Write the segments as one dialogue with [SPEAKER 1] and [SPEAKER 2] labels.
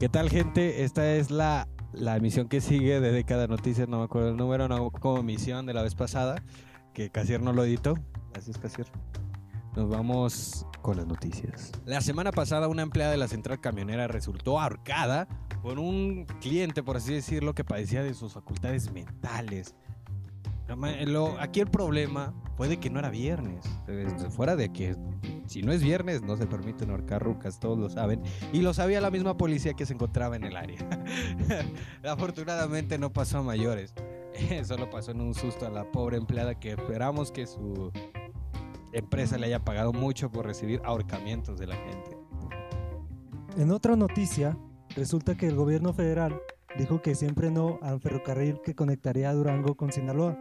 [SPEAKER 1] ¿Qué tal, gente? Esta es la, la emisión que sigue de Década Noticias. No me acuerdo el número, no como emisión de la vez pasada, que Casier no lo editó. Es, Casier. Nos vamos con las noticias. La semana pasada, una empleada de la central camionera resultó ahorcada por un cliente, por así decirlo, que padecía de sus facultades mentales. Aquí el problema puede que no era viernes. Fuera de que si no es viernes no se permiten ahorcar rucas, todos lo saben. Y lo sabía la misma policía que se encontraba en el área. Afortunadamente no pasó a mayores. Solo pasó en un susto a la pobre empleada que esperamos que su empresa le haya pagado mucho por recibir ahorcamientos de la gente.
[SPEAKER 2] En otra noticia, resulta que el gobierno federal dijo que siempre no al ferrocarril que conectaría a Durango con Sinaloa.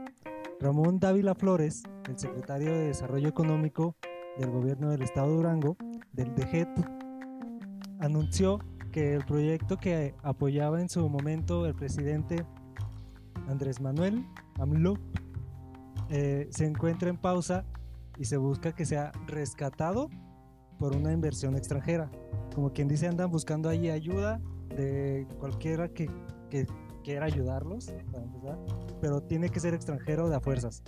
[SPEAKER 2] Ramón Dávila Flores, el secretario de Desarrollo Económico del Gobierno del Estado de Durango, del DGET, anunció que el proyecto que apoyaba en su momento el presidente Andrés Manuel AMLO eh, se encuentra en pausa y se busca que sea rescatado por una inversión extranjera. Como quien dice, andan buscando ahí ayuda de cualquiera que, que quiera ayudarlos, para empezar, pero tiene que ser extranjero de fuerzas.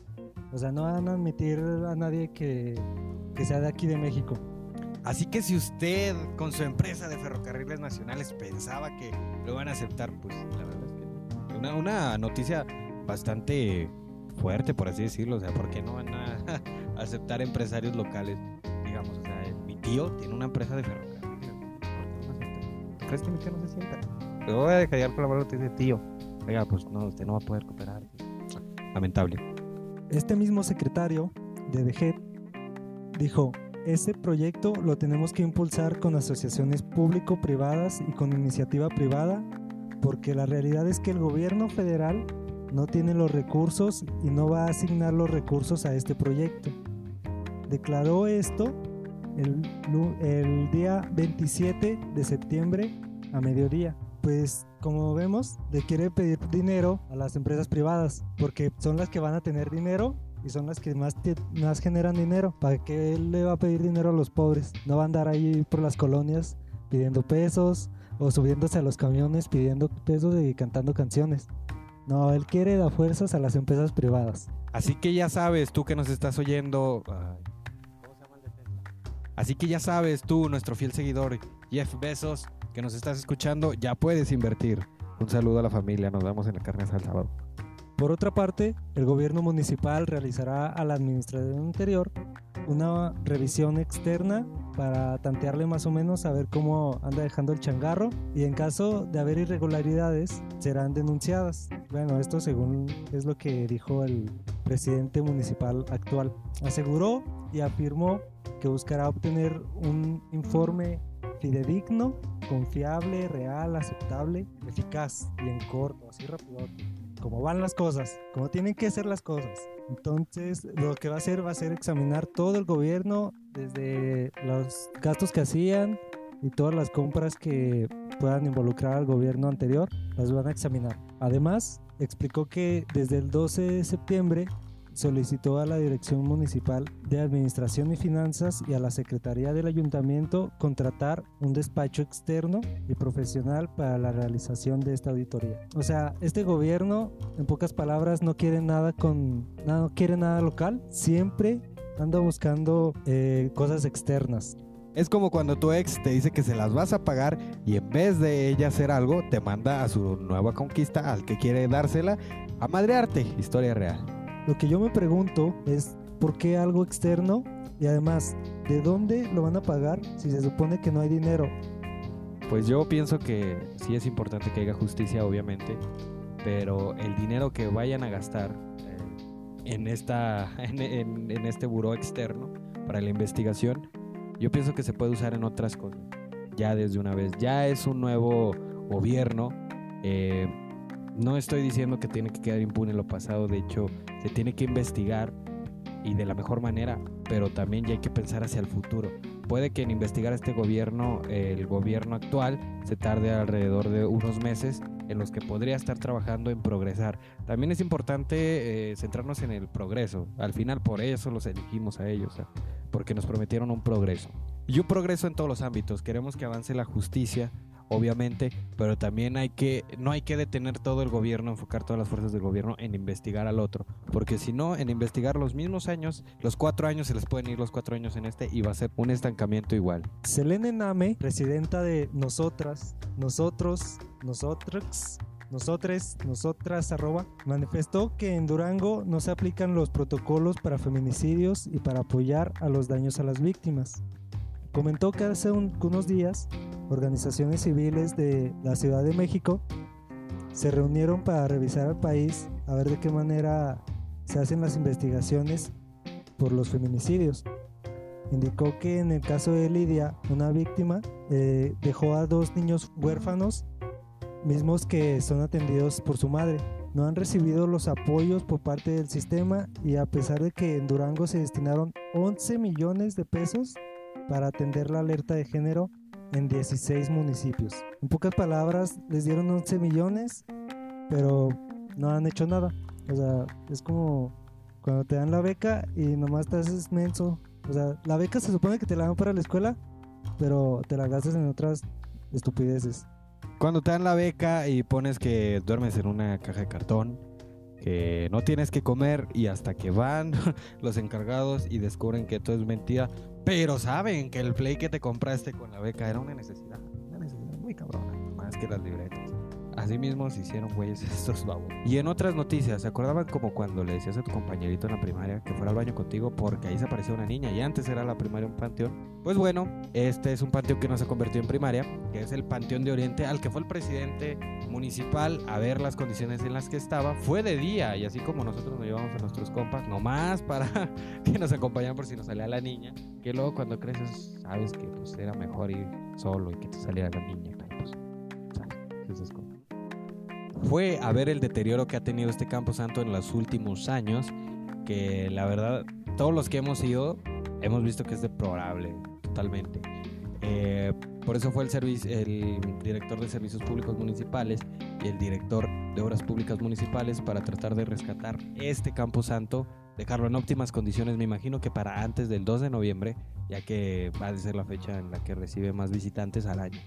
[SPEAKER 2] O sea, no van a admitir a nadie que, que sea de aquí de México.
[SPEAKER 1] Así que si usted con su empresa de ferrocarriles nacionales pensaba que lo van a aceptar, pues la verdad es que una, una noticia bastante fuerte, por así decirlo. O sea, ¿por qué no van a aceptar empresarios locales? Digamos, o sea, mi tío tiene una empresa de ferrocarriles. ¿Tú crees que mi tío no se sienta? Te voy a dejar por la mano, te dice tío. Oiga, pues no, usted no va a poder cooperar. Lamentable.
[SPEAKER 2] Este mismo secretario de DGET dijo, ese proyecto lo tenemos que impulsar con asociaciones público-privadas y con iniciativa privada, porque la realidad es que el gobierno federal no tiene los recursos y no va a asignar los recursos a este proyecto. Declaró esto el día 27 de septiembre a mediodía pues como vemos, le quiere pedir dinero a las empresas privadas, porque son las que van a tener dinero y son las que más, más generan dinero. ¿Para qué le va a pedir dinero a los pobres? No va a andar ahí por las colonias pidiendo pesos o subiéndose a los camiones pidiendo pesos y cantando canciones. No, él quiere dar fuerzas a las empresas privadas.
[SPEAKER 1] Así que ya sabes, tú que nos estás oyendo... Así que ya sabes tú, nuestro fiel seguidor, Jeff Bezos, que nos estás escuchando, ya puedes invertir. Un saludo a la familia, nos vemos en la carne al sábado.
[SPEAKER 2] Por otra parte, el gobierno municipal realizará a la administración interior una revisión externa para tantearle más o menos a ver cómo anda dejando el changarro y en caso de haber irregularidades serán denunciadas. Bueno, esto según es lo que dijo el presidente municipal actual. Aseguró y afirmó que buscará obtener un informe fidedigno, confiable, real, aceptable, eficaz y en corto, así rápido, como van las cosas, como tienen que ser las cosas. Entonces, lo que va a hacer va a ser examinar todo el gobierno, desde los gastos que hacían y todas las compras que puedan involucrar al gobierno anterior, las van a examinar. Además, explicó que desde el 12 de septiembre solicitó a la Dirección Municipal de Administración y Finanzas y a la Secretaría del Ayuntamiento contratar un despacho externo y profesional para la realización de esta auditoría. O sea, este gobierno, en pocas palabras, no quiere nada con, no quiere nada local, siempre anda buscando eh, cosas externas.
[SPEAKER 1] Es como cuando tu ex te dice que se las vas a pagar y en vez de ella hacer algo, te manda a su nueva conquista, al que quiere dársela, a madrearte. Historia real.
[SPEAKER 2] Lo que yo me pregunto es por qué algo externo y además, ¿de dónde lo van a pagar si se supone que no hay dinero?
[SPEAKER 1] Pues yo pienso que sí es importante que haya justicia, obviamente, pero el dinero que vayan a gastar eh, en, esta, en, este buró externo para la investigación, yo pienso que se puede usar en otras cosas, ya desde una vez. Ya es un nuevo gobierno. Eh, no estoy diciendo que tiene que quedar impune lo pasado, de hecho, se tiene que investigar y de la mejor manera, pero también ya hay que pensar hacia el futuro. Puede que en investigar este gobierno, el gobierno actual, se tarde alrededor de unos meses en los que podría estar trabajando en progresar. También es importante eh, centrarnos en el progreso. Al final por eso los elegimos a ellos, porque nos prometieron un progreso. Y un progreso en todos los ámbitos. Queremos que avance la justicia, obviamente, pero también hay que, no hay que detener todo el gobierno, enfocar todas las fuerzas del gobierno en investigar al otro, porque si no, en investigar los mismos años, los cuatro años se les pueden ir los cuatro años en este y va a ser un estancamiento igual.
[SPEAKER 2] Selene Name, presidenta de Nosotras, Nosotros, Nosotros, Nosotres, Nosotras, arroba, manifestó que en Durango no se aplican los protocolos para feminicidios y para apoyar a los daños a las víctimas. Comentó que hace unos días organizaciones civiles de la Ciudad de México se reunieron para revisar al país a ver de qué manera se hacen las investigaciones por los feminicidios. Indicó que en el caso de Lidia, una víctima eh, dejó a dos niños huérfanos mismos que son atendidos por su madre. No han recibido los apoyos por parte del sistema y a pesar de que en Durango se destinaron 11 millones de pesos para atender la alerta de género en 16 municipios. En pocas palabras, les dieron 11 millones, pero no han hecho nada. O sea, es como cuando te dan la beca y nomás te haces menso. O sea, la beca se supone que te la dan para la escuela, pero te la gastas en otras estupideces.
[SPEAKER 1] Cuando te dan la beca y pones que duermes en una caja de cartón, que no tienes que comer y hasta que van los encargados y descubren que todo es mentira, pero saben que el play que te compraste con la beca era una necesidad, una necesidad muy cabrona, más que las libretas. Así mismo se hicieron güeyes estos babos. Y en otras noticias, ¿se acordaban como cuando le decías a tu compañerito en la primaria que fuera al baño contigo porque ahí se apareció una niña y antes era la primaria un panteón? Pues bueno, este es un panteón que no se convirtió en primaria, que es el Panteón de Oriente al que fue el presidente municipal a ver las condiciones en las que estaba. Fue de día y así como nosotros nos llevamos a nuestros compas, nomás para que nos acompañaran por si nos salía la niña, que luego cuando creces sabes que pues, era mejor ir solo y que te saliera la niña. Pues, ¿sabes? Fue a ver el deterioro que ha tenido este Campo Santo en los últimos años, que la verdad, todos los que hemos ido, hemos visto que es deplorable, totalmente. Eh, por eso fue el, el director de Servicios Públicos Municipales y el director de Obras Públicas Municipales para tratar de rescatar este Campo Santo, dejarlo en óptimas condiciones, me imagino que para antes del 2 de noviembre, ya que va a ser la fecha en la que recibe más visitantes al año.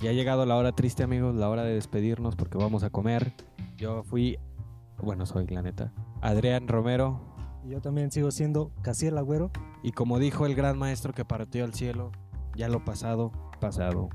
[SPEAKER 1] Ya ha llegado la hora triste, amigos, la hora de despedirnos porque vamos a comer. Yo fui, bueno, soy la neta, Adrián Romero.
[SPEAKER 2] Y yo también sigo siendo casi el Agüero.
[SPEAKER 1] Y como dijo el gran maestro que partió al cielo, ya lo pasado, pasado.